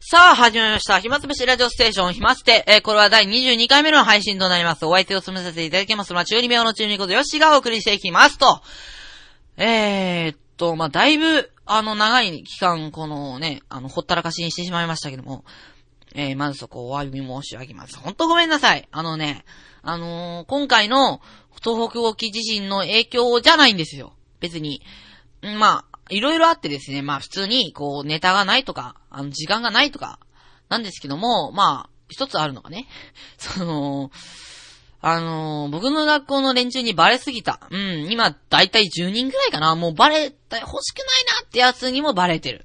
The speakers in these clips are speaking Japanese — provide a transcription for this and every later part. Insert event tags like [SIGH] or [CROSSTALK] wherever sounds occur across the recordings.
さあ、始まりました。暇つぶしラジオステーション、暇つて、えー、これは第22回目の配信となります。お相手を進めさせていただきますのは、中二病の中二ことよしがお送りしていきますと。えー、っと、まあ、だいぶ、あの、長い期間、このね、あの、ほったらかしにしてしまいましたけども、えー、まずそこお詫び申し上げます。ほんとごめんなさい。あのね、あのー、今回の東北沖地震の影響じゃないんですよ。別に。まあ、いろいろあってですね、まあ普通に、こう、ネタがないとか、あの、時間がないとか、なんですけども、まあ、一つあるのがね、[LAUGHS] その、あのー、僕の学校の連中にバレすぎた。うん、今、だいたい10人くらいかな。もうバレた、欲しくないなってやつにもバレてる。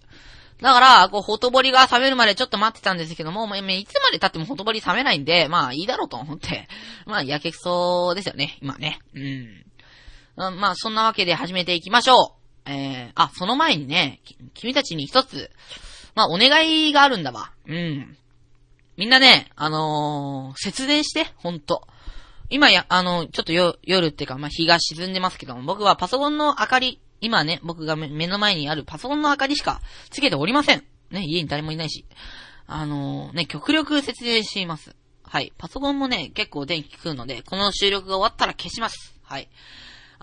だから、こう、ほとぼりが冷めるまでちょっと待ってたんですけども、まあ、いつまで経ってもほとぼり冷めないんで、まあ、いいだろうと思って。[LAUGHS] まあ、やけくそですよね、今ね。うん。まあ、そんなわけで始めていきましょう。えー、あ、その前にね、君たちに一つ、まあ、お願いがあるんだわ。うん。みんなね、あのー、節電して、ほんと。今や、あの、ちょっとよ、夜っていうか、まあ、日が沈んでますけども、僕はパソコンの明かり、今ね、僕が目の前にあるパソコンの明かりしかつけておりません。ね、家に誰もいないし。あのー、ね、極力節電しています。はい。パソコンもね、結構電気食うので、この収録が終わったら消します。はい。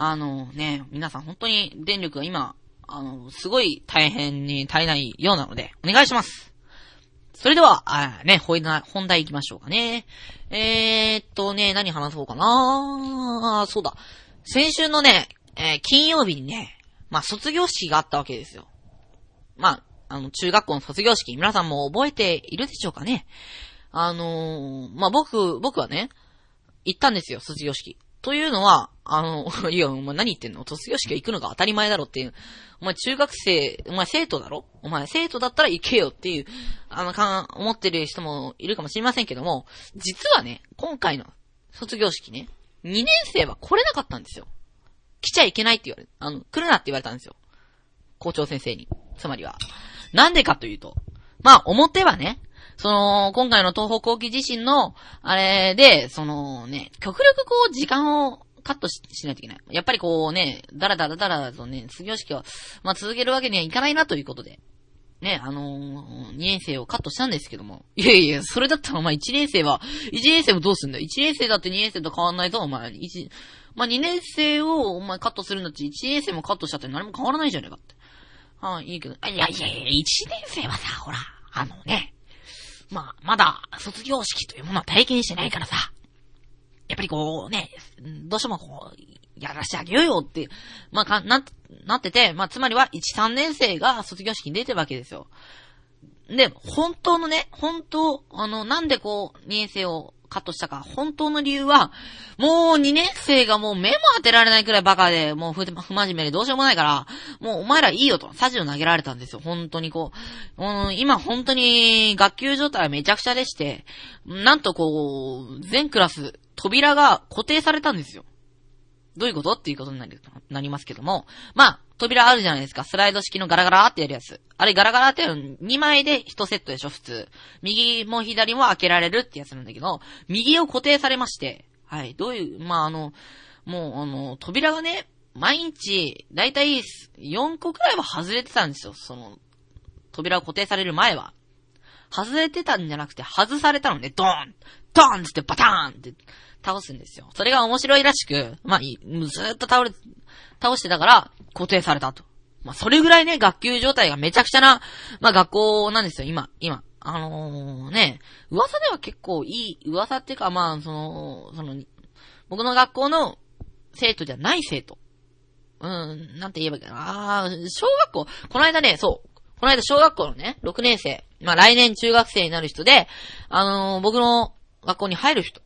あのね、皆さん本当に電力が今、あの、すごい大変に足りないようなので、お願いします。それでは、あね、本題、行きましょうかね。えー、っとね、何話そうかなそうだ。先週のね、えー、金曜日にね、まあ、卒業式があったわけですよ。まあ、あの、中学校の卒業式、皆さんも覚えているでしょうかね。あのー、まあ、僕、僕はね、行ったんですよ、卒業式。というのは、あの、[LAUGHS] いや、お前何言ってんの？卒業式行くのが当たり前だろっていう。お前中学生、お前生徒だろ？お前生徒だったら行けよっていう、あの、か、思ってる人もいるかもしれませんけども、実はね、今回の卒業式ね、2年生は来れなかったんですよ。来ちゃいけないって言われ。あの、来るなって言われたんですよ。校長先生に。つまりは。なんでかというと、まあ、表はね、その、今回の東北沖地震の、あれで、そのね、極力こう、時間をカットしないといけない。やっぱりこうね、だらだらだらとね、卒業式は、まあ続けるわけにはいかないなということで。ね、あのー、2年生をカットしたんですけども。いやいや、それだったらお前1年生は、1年生もどうすんだよ。1年生だって2年生と変わんないぞ、お前。1、まあ2年生をお前カットするんだって1年生もカットしたって何も変わらないじゃねえかって。ああ、いいけど。いやいやいや、1年生はさ、ほら、あのね、まあ、まだ卒業式というものは体験してないからさ、やっぱりこうね、どうしてもこう、やらしてあげようよって、まあ、か、な、なってて、まあ、つまりは1、3年生が卒業式に出てるわけですよ。で、本当のね、本当、あの、なんでこう、2年生をカットしたか、本当の理由は、もう2年生がもう目も当てられないくらいバカで、もう不不真面目でどうしようもないから、もうお前らいいよと、サジを投げられたんですよ。本当にこう。うん、今本当に学級状態はめちゃくちゃでして、なんとこう、全クラス、扉が固定されたんですよ。どういうこと？っていうことになりなりますけども。まあ、扉あるじゃないですか。スライド式のガラガラってやるやつ。あれガラガラってやる2枚で1セットでしょ、普通。右も左も開けられるってやつなんだけど、右を固定されまして、はい、どういう、まあ、あの、もう、あの、扉がね、毎日、だいたい4個くらいは外れてたんですよ、その、扉を固定される前は。外れてたんじゃなくて、外されたのね、ドーンドーンつってバターンって倒すんですよ。それが面白いらしく、まあ、ずーっと倒れ、倒してたから、固定されたと。まあ、それぐらいね、学級状態がめちゃくちゃな、まあ、学校なんですよ、今、今。あのー、ね、噂では結構いい、噂っていうか、まあ、その、その、僕の学校の生徒じゃない生徒。うん、なんて言えばいいかな。あ小学校、この間ね、そう、この間小学校のね、6年生、まあ来年中学生になる人で、あのー、僕の学校に入る人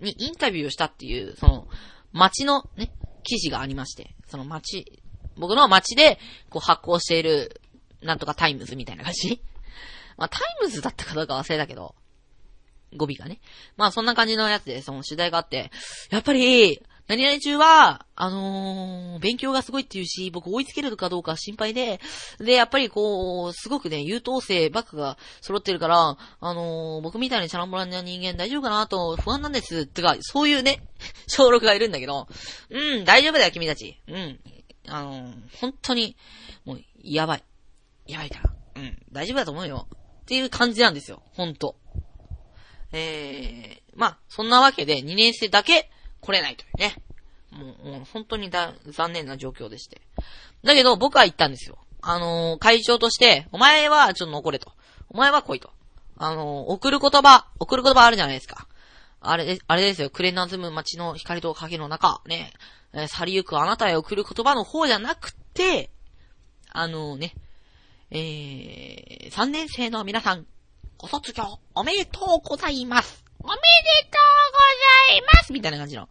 にインタビューをしたっていう、その、街のね、記事がありまして、その街、僕の街で、こう発行している、なんとかタイムズみたいな感じまあ、タイムズだったかどうか忘れたけど、語尾がね。まあ、そんな感じのやつで、その取材があって、やっぱり、何々中は、あのー、勉強がすごいっていうし、僕追いつけるかどうか心配で、で、やっぱりこう、すごくね、優等生ばっかが揃ってるから、あのー、僕みたいにチャランボランな人間大丈夫かなと不安なんです。ってか、そういうね、[LAUGHS] 小6がいるんだけど、うん、大丈夫だよ、君たち。うん。あのー、本当に、もう、やばい。やばいから。うん、大丈夫だと思うよ。っていう感じなんですよ。ほんと。えー、まあ、そんなわけで2年生だけ来れないというね。もう、もう本当にだ、残念な状況でして。だけど、僕は言ったんですよ。あのー、会長として、お前はちょっと残れと。お前は来いと。あのー、送る言葉、送る言葉あるじゃないですか。あれ、あれですよ。クレナズム街の光と影の中、ね、えー、去りゆくあなたへ送る言葉の方じゃなくて、あのね、えー、3年生の皆さん、ご卒業おめでとうございます。おめでとういますみたいな感じの、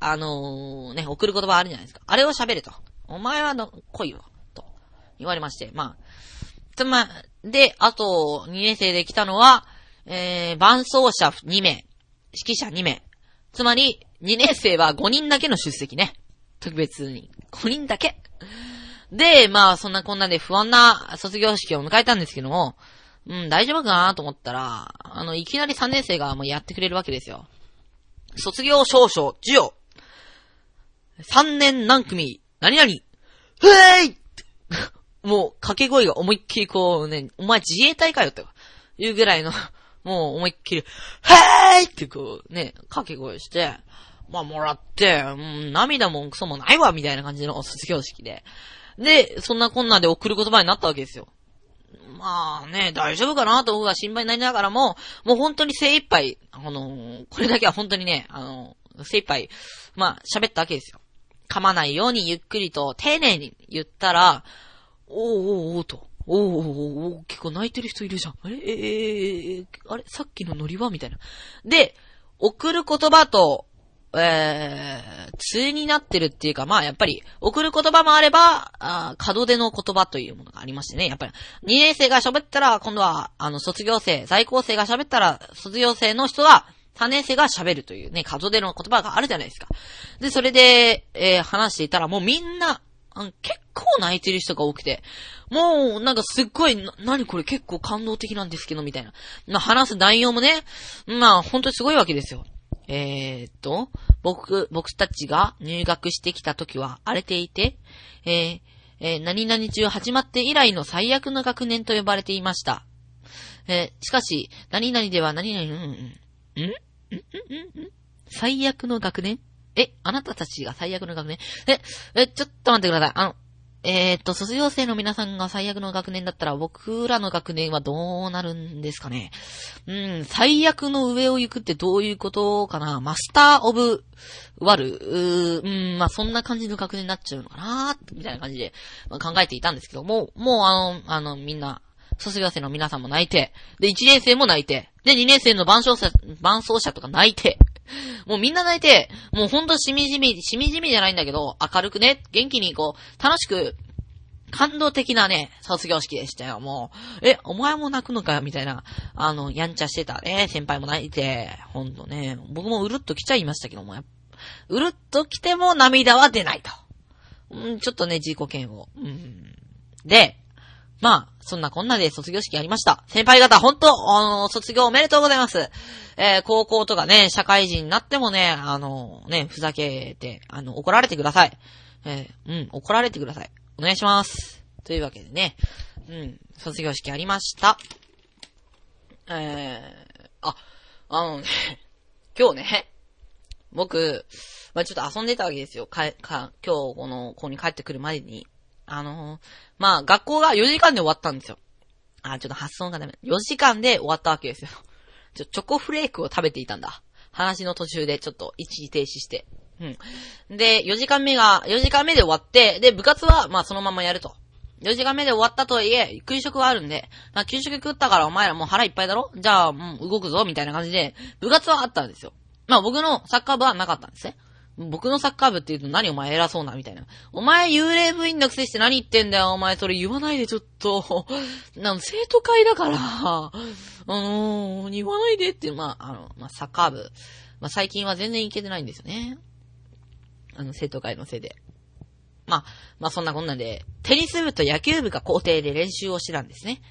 あのー、ね、送る言葉あるじゃないですか。あれを喋れと。お前はの、来いよ。と。言われまして。まあ、つま、で、あと、2年生で来たのは、えー、伴奏者2名、指揮者2名。つまり、2年生は5人だけの出席ね。特別に。5人だけ。で、まあ、そんなこんなで不安な卒業式を迎えたんですけども、うん、大丈夫かなと思ったら、あの、いきなり3年生がもうやってくれるわけですよ。卒業証書、授与。3年何組、何々。ふえいもう、掛け声が思いっきりこうね、お前自衛隊かよっていうぐらいの、[LAUGHS] もう思いっきり、へーいってこうね、掛け声して、まあもらって、うん、涙もクソもないわみたいな感じの卒業式で。で、そんなこんなで送る言葉になったわけですよ。まあね、大丈夫かなと僕は心配になりながらも、もう本当に精一杯、あの、これだけは本当にね、あの、精一杯、まあ喋ったわけですよ。噛まないようにゆっくりと丁寧に言ったら、おーおーおーと。おーおーおー結構泣いてる人いるじゃん。あれ？えー、あれ？さっきのノリは？みたいな。で、送る言葉と、えー、通になってるっていうか、まあやっぱり、送る言葉もあれば、あ門出の言葉というものがありましてね、やっぱり、2年生が喋ったら、今度は、あの、卒業生、在校生が喋ったら、卒業生の人は、3年生が喋るというね、門出の言葉があるじゃないですか。で、それで、えー、話していたら、もうみんな、結構泣いてる人が多くて、もう、なんかすっごい、な、なにこれ結構感動的なんですけど、みたいな。まあ、話す内容もね、まあ、本当にすごいわけですよ。えー、っと、僕、僕たちが入学してきた時は荒れていて、えー、えー、何々中始まって以来の最悪の学年と呼ばれていました。えー、しかし、何々では何々、うん、うん、んんんん最悪の学年？え、あなたたちが最悪の学年？え、え、ちょっと待ってください。あの、えー、っと、卒業生の皆さんが最悪の学年だったら、僕らの学年はどうなるんですかね？うん、最悪の上を行くってどういうことかな？マスターオブワル、うーん、まあ、そんな感じの学年になっちゃうのかなみたいな感じで、まあ、考えていたんですけども、もうあの、あの、みんな、卒業生の皆さんも泣いて、で、1年生も泣いて、で、2年生の伴奏者、伴奏者とか泣いて、[LAUGHS] もうみんな泣いて、もうほんとしみじみ、しみじみじゃないんだけど、明るくね、元気にこう、楽しく、感動的なね、卒業式でしたよ、もう。え、お前も泣くのかみたいな、あの、やんちゃしてたね、先輩も泣いて、ほんとね、僕もうるっと来ちゃいましたけども、うるっと来ても涙は出ないと。うん、ちょっとね、自己嫌悪。うん。で、まあ、そんなこんなで卒業式やりました。先輩方、ほんと、あの、卒業おめでとうございます。えー、高校とかね、社会人になってもね、あの、ね、ふざけて、あの、怒られてください。えー、うん、怒られてください。お願いします。というわけでね、うん、卒業式ありました。えー、あ、あのね、[LAUGHS] 今日ね、僕、まあ、ちょっと遊んでたわけですよ。か、か、今日この、ここに帰ってくるまでに。あのー、まあ、学校が4時間で終わったんですよ。あ、ちょっと発音がダメ。4時間で終わったわけですよ。[LAUGHS] ちょ、チョコフレークを食べていたんだ。話の途中でちょっと一時停止して。うん。で、4時間目が、4時間目で終わって、で、部活は、まあそのままやると。4時間目で終わったとはいえ、給食はあるんで、まあ給食食ったからお前らもう腹いっぱいだろ？じゃあ、もう動くぞみたいな感じで、部活はあったんですよ。まあ僕のサッカー部はなかったんですね。僕のサッカー部って言うと何お前偉そうなみたいな。お前幽霊部員のくせして何言ってんだよお前それ言わないでちょっと。[LAUGHS] なん生徒会だから。あのー、言わないでって、まあ、あの、まあ、サッカー部。まあ、最近は全然行けてないんですよね。あの、生徒会のせいで。まあ、まあそんなこんなんで、テニス部と野球部が校庭で練習をしてたんですね。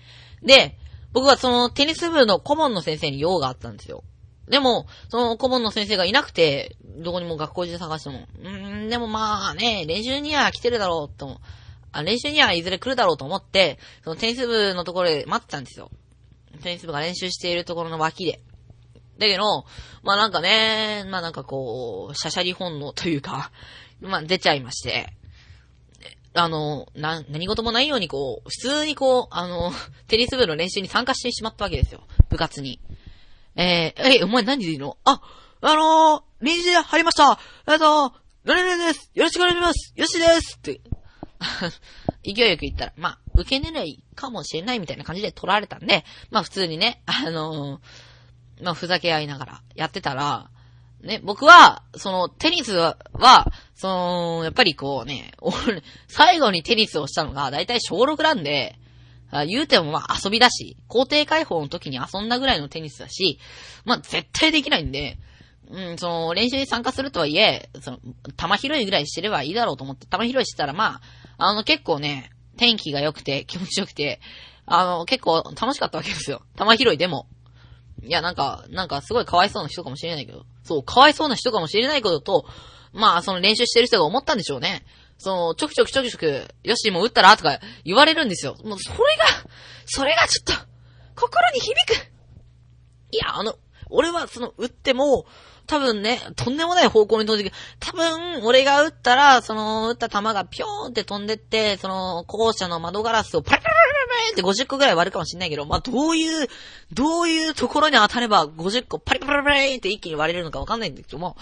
で、僕はそのテニス部の顧問の先生に用があったんですよ。でも、その顧問の先生がいなくて、どこにも学校中探しても、うーん、でもまあね、練習には来てるだろうと、あ練習にはいずれ来るだろうと思って、そのテニス部のところで待ってたんですよ。テニス部が練習しているところの脇で。だけど、まあなんかね、まあなんかこう、シャシャリ本能というか、まあ出ちゃいまして、あの、な、何事もないようにこう、普通にこう、あの、テニス部の練習に参加してしまったわけですよ。部活に。えー、え、お前何でいいの？あ、あのー、臨時で入りました。えっと、何々です。よろしくお願いします。よしです。って、[LAUGHS] 勢いよく言ったら、まあ、受け狙いかもしれないみたいな感じで取られたんで、まあ普通にね、あのー、まあふざけ合いながらやってたら、ね、僕は、その、テニスは、その、やっぱりこうね、最後にテニスをしたのが、だいたい小6なんで、言うてもまあ遊びだし、校庭開放の時に遊んだぐらいのテニスだし、まあ絶対できないんで、うん、その、練習に参加するとはいえ、その、玉拾いぐらいしてればいいだろうと思って、玉拾いしてたらまあ、あの結構ね、天気が良くて、気持ちよくて、あの、結構楽しかったわけですよ。玉拾いでも。いや、なんか、なんかすごいかわいそうな人かもしれないけど、そう、かわいそうな人かもしれないことと、まあ、その練習してる人が思ったんでしょうね。その、ちょくちょくちょくちょく、よし、もう打ったらとか言われるんですよ。もう、それが、それがちょっと、心に響く。いや、あの、俺はその、打っても、多分ね、とんでもない方向に飛んでいく。多分、俺が打ったら、その、打った球がピョーンって飛んでって、その、校舎の窓ガラスをパラパラパラパラって50個ぐらい割るかもしんないけど、まあ、どういう、どういうところに当たれば50個パリパラパラって一気に割れるのかわかんないんですけども、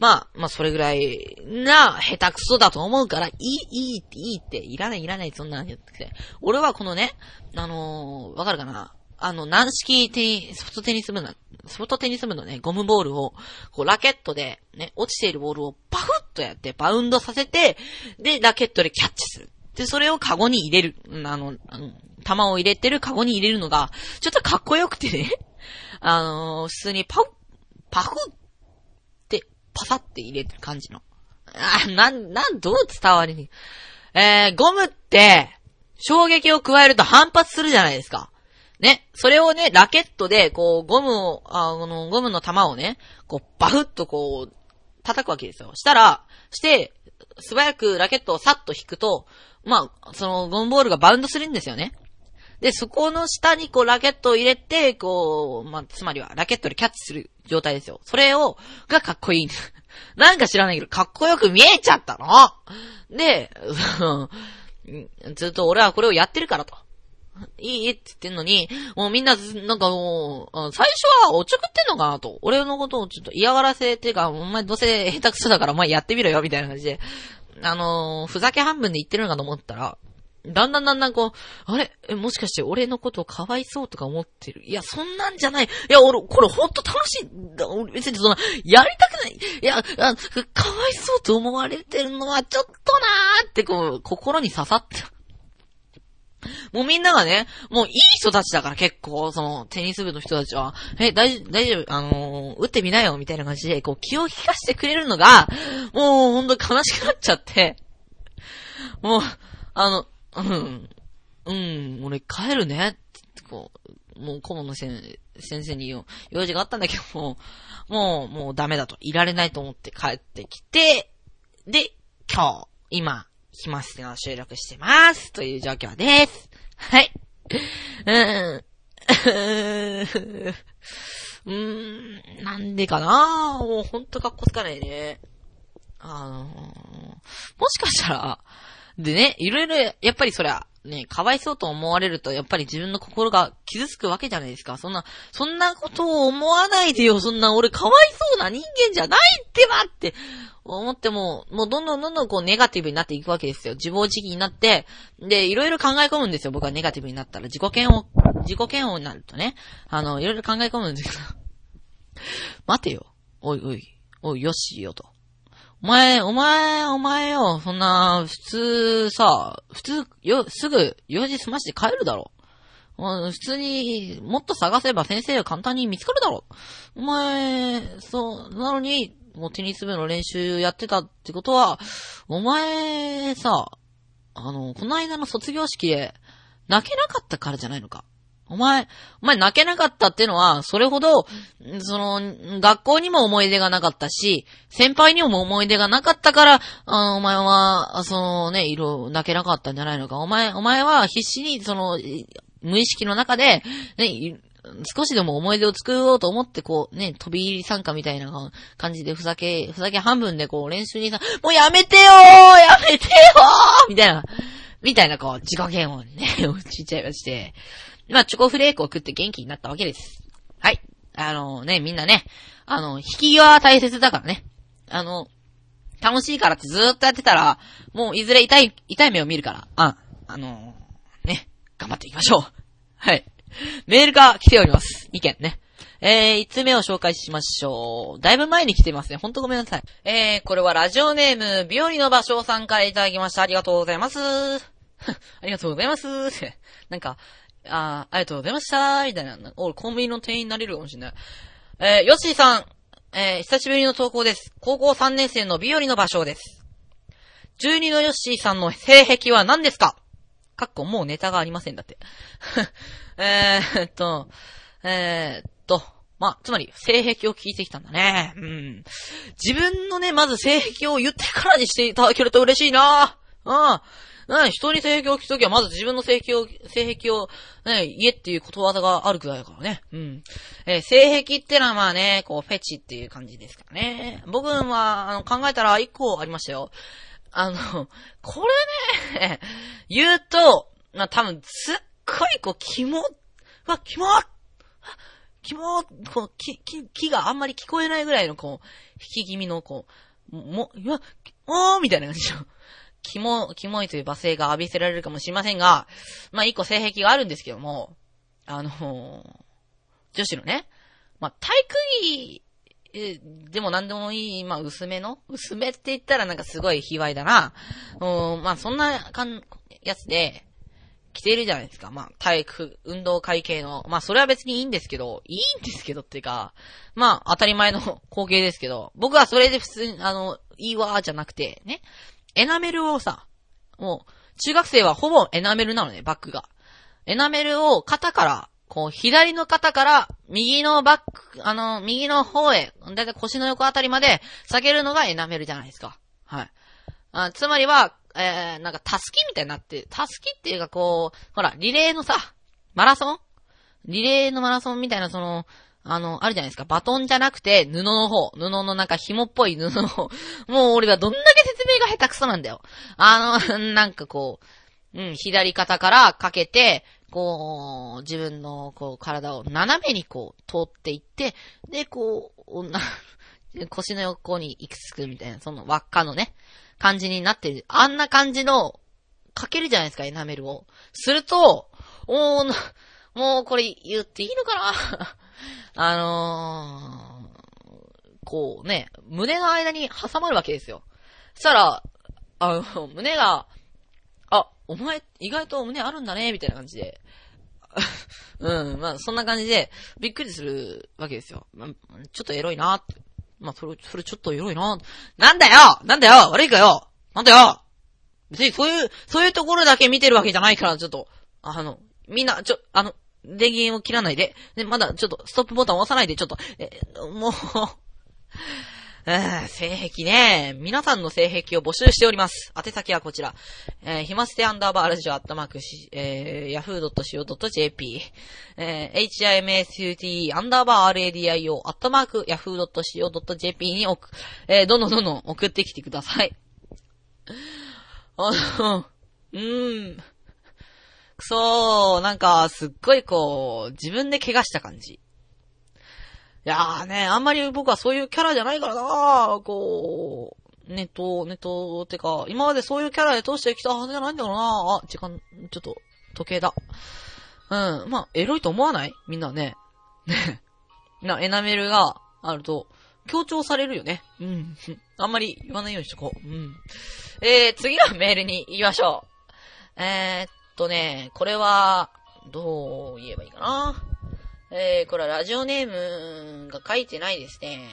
まあ、まあ、それぐらいな、下手くそだと思うから、いい、いいって、いいって、いらない、いらない、そんなん言ってて。俺はこのね、あのー、わかるかな？あの、軟式テニ、ソフトテニス部の、ソフトテニス部のね、ゴムボールを、こう、ラケットで、ね、落ちているボールをパフッとやって、バウンドさせて、で、ラケットでキャッチする。で、それをカゴに入れる。あの、あの球を入れてるカゴに入れるのが、ちょっとかっこよくてね。あのー、普通にパフ、パフって、パサって入れてる感じの。あ、なん、なん、どう伝わりに。えー、ゴムって、衝撃を加えると反発するじゃないですか。ね、それをね、ラケットで、こう、ゴムを、あの、ゴムの玉をね、こう、バフッとこう、叩くわけですよ。したら、して、素早くラケットをサッと引くと、まあ、その、ゴムボールがバウンドするんですよね。で、そこの下にこう、ラケットを入れて、こう、まあ、つまりは、ラケットでキャッチする状態ですよ。それを、がかっこいい。[LAUGHS] なんか知らないけど、かっこよく見えちゃったので、[LAUGHS] ずっと俺はこれをやってるからと。いいって言ってんのに、もうみんな、なんかもう、最初はおちょくってんのかなと。俺のことをちょっと嫌がらせっていうか、お前どうせ下手くそだからお前やってみろよ、みたいな感じで、あのー、ふざけ半分で言ってるのかと思ったら、だんだんだんだんこう、あれ？もしかして俺のことをかわいそうとか思ってる？いや、そんなんじゃない。いや、俺、これほんと楽しい。俺別にそんな、やりたくない。いや、かわいそうと思われてるのはちょっとなーってこう、心に刺さった。もうみんながね、もういい人たちだから結構、その、テニス部の人たちは、え、大丈夫、大丈夫、あのー、打ってみなよ、みたいな感じで、こう、気を利かしてくれるのが、もう、ほんと悲しくなっちゃって、もう、あの、うん、うん、俺帰るね、ってこう、もう顧問の先生に言う、用事があったんだけども、もう、もうダメだと、いられないと思って帰ってきて、で、今日、今、暇しての収録してます。という状況です。はい。うーん。うーん、なんでかな？もうほんと格好つかないね。あのー、もしかしたら、でね、いろいろ、やっぱりそりゃ、ね、かわいそうと思われると、やっぱり自分の心が傷つくわけじゃないですか。そんな、そんなことを思わないでよ。そんな、俺かわいそうな人間じゃないってばって思っても、もうどんどんどんどんこうネガティブになっていくわけですよ。自暴自棄になって、で、いろいろ考え込むんですよ。僕はネガティブになったら。自己嫌悪、自己嫌悪になるとね、あの、いろいろ考え込むんですけど。[LAUGHS] 待てよ。おいおい、おい、よしよと。お前、お前、お前よ、そんな、普通さ、普通、よ、すぐ、用事済まして帰るだろ。普通に、もっと探せば先生は簡単に見つかるだろ。お前、そう、なのに、もうテニス部の練習やってたってことは、お前さ、あの、この間の卒業式で泣けなかったからじゃないのか。お前、お前泣けなかったっていうのは、それほど、その、学校にも思い出がなかったし、先輩にも思い出がなかったから、あお前は、そのね、色、泣けなかったんじゃないのか。お前、お前は必死に、その、無意識の中で、ね、少しでも思い出を作ろうと思って、こう、ね、飛び入り参加みたいな感じで、ふざけ、ふざけ半分でこう、練習にさ、もうやめてよーやめてよーみたいな、みたいなこう、自己嫌悪にね、[LAUGHS] 落ちちゃいまして。まあ、チョコフレークを食って元気になったわけです。はい。あのーね、みんなね、あの、引き際は大切だからね。あの、楽しいからってずーっとやってたら、もういずれ痛い、痛い目を見るから、あ、あのね、頑張っていきましょう。[LAUGHS] はい。メールが来ております。意見ね。えー、5つ目を紹介しましょう。だいぶ前に来てますね。ほんとごめんなさい。えー、これはラジオネーム、ビオリの場所さんからいただきました。ありがとうございます。[LAUGHS] ありがとうございます。[LAUGHS] なんか、あありがとうございました。みたいな。俺、コンビニの店員になれるかもしれない。えー、ヨッシーさん、えー、久しぶりの投稿です。高校3年生のビオリの場所です。12のヨッシーさんの性癖は何ですか？かっこもうネタがありませんだって。[LAUGHS] えーっと、えーっと、ま、つまり、性癖を聞いてきたんだね。うん。自分のね、まず性癖を言ってからにしていただけると嬉しいな。うん。うん、人に性癖を聞くときは、まず自分の性癖を、性癖を、ね、言えっていうことわざがあるくらいだからね。うん。えー、性癖ってのはまあね、こう、フェチっていう感じですからね。僕は、あの、考えたら一個ありましたよ。あの、これね、言うと、まあ、多分、すっごい、こう、キモ、わ、キモキモこう、き、き、木があんまり聞こえないぐらいの、こう、引き気味の、こう、も、うわ、おーみたいな感じの、キモ、キモいという罵声が浴びせられるかもしれませんが、まあ、一個性癖があるんですけども、あの女子のね、まあ、体育着え、でも何でもいい、まあ、薄めの薄めって言ったらなんかすごい卑猥だな。うん、まあ、そんなかん、やつで、着ているじゃないですか。まあ、体育、運動会系の。まあ、それは別にいいんですけど、いいんですけどっていうか、まあ、当たり前の光景ですけど、僕はそれで普通に、あの、いいわーじゃなくて、ね。エナメルをさ、もう、中学生はほぼエナメルなのね、バッグが。エナメルを肩からこう、左の肩から、右のバック、あの、右の方へ、だいたい腰の横あたりまで下げるのがエナメルじゃないですか。はい。あつまりは、えー、なんか、タスキみたいになって、タスキっていうかこう、ほら、リレーのさ、マラソン？リレーのマラソンみたいな、その、あの、あるじゃないですか。バトンじゃなくて、布の方。布のなんか紐っぽい布の方。もう俺はどんだけ説明が下手くそなんだよ。あの、なんかこう、うん、左肩からかけて、こう、自分の、こう、体を斜めにこう、通っていって、で、こう、腰の横に行き着くみたいな、その輪っかのね、感じになってる。あんな感じの、かけるじゃないですか、エナメルを。すると、おー、もうこれ言っていいのかな？[LAUGHS] あのー、こうね、胸の間に挟まるわけですよ。そしたら、あの、[LAUGHS] 胸が、あ、お前、意外と胸あるんだね、みたいな感じで。[LAUGHS] うん、まあ、そんな感じで、びっくりするわけですよ。ま、ちょっとエロいなって。まあ、それ、それちょっとエロいななんだよなんだよ悪いかよなんだよ別にそういう、そういうところだけ見てるわけじゃないから、ちょっと、あの、みんな、ちょ、あの、電源を切らないで、ね、まだちょっと、ストップボタンを押さないで、ちょっと、え、もう [LAUGHS] えー、性癖ね。皆さんの性癖を募集しております。宛先はこちら。えー、ひまステアンダーバーラジオアットマークし、えー、yahoo.co.jp、えー、himsute アンダーバー radio アットマーク yahoo.co.jp に送、えー、どんどんどんどん送ってきてください。あの、うーん。そー、なんか、すっごいこう、自分で怪我した感じ。いやーね、あんまり僕はそういうキャラじゃないからなこう、ネット、ネットてか、今までそういうキャラで通してきたはずじゃないんだろうなあ、時間、ちょっと、時計だ。うん、まあ、エロいと思わない？みんなね。ね。[LAUGHS] な、エナメルがあると、強調されるよね。うん。[LAUGHS] あんまり言わないようにしとこう。うん。えー、次のメールに行きましょう。えー、とね、これは、どう言えばいいかな。えー、これはラジオネームが書いてないですね。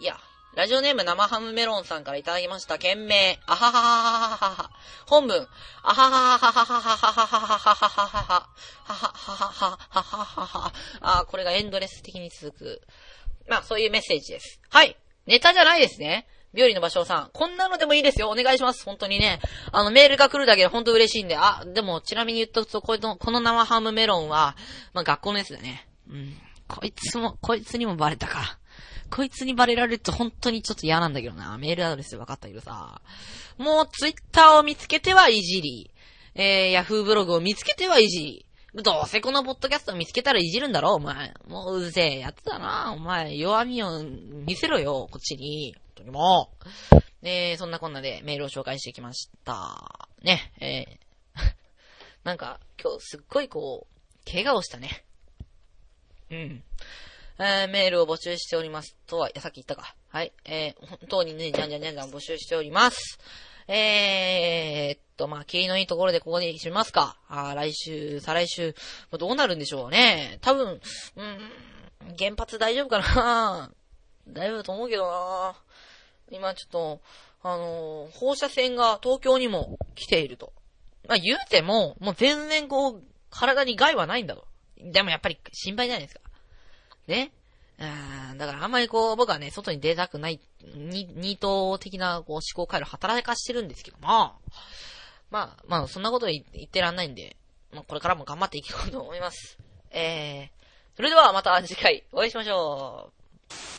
いや、ラジオネーム生ハムメロンさんからいただきました。件名、あはははははは。本文、あはははははははははははははははははははあ、これがエンドレス的に続く。まあ、そういうメッセージです。はい。ネタじゃないですね。ビオリの場所さん。こんなのでもいいですよ。お願いします。本当にね。あの、メールが来るだけで本当嬉しいんで。あ、でも、ちなみに言っとくと、この、この生ハムメロンは、まあ、学校のやつだね。うん。こいつも、こいつにもバレたか。こいつにバレられると本当にちょっと嫌なんだけどな。メールアドレスで分かったけどさ。もう、ツイッターを見つけてはいじり。えー、ヤフーブログを見つけてはいじり。どうせこのポッドキャスト見つけたらいじるんだろ、お前。もううぜえやつだな、お前。弱みを見せろよ、こっちに。本当にも。え、そんなこんなでメールを紹介してきました。ね、えー、[LAUGHS] なんか、今日すっごいこう、怪我をしたね。うん。えー、メールを募集しておりますとは、いや、さっき言ったか。はい。えー、本当にね、じゃんじゃんじゃんじゃん募集しております。えー、っと、まあ、霧のいいところでここで締めますか。あ来週、再来週ま、どうなるんでしょうね。多分、うん、原発大丈夫かな [LAUGHS] 大丈夫だと思うけどな今ちょっと、あのー、放射線が東京にも来ていると。まあ、言うても、もう全然こう、体に害はないんだと。でもやっぱり心配じゃないですか。ね。うん、だからあんまりこう、僕はね、外に出たくない、に、ニート的なこう思考回路働かしてるんですけども、まあ、まあ、そんなこと言ってらんないんで、まあ、これからも頑張っていこうと思います。えー、それではまた次回お会いしましょう。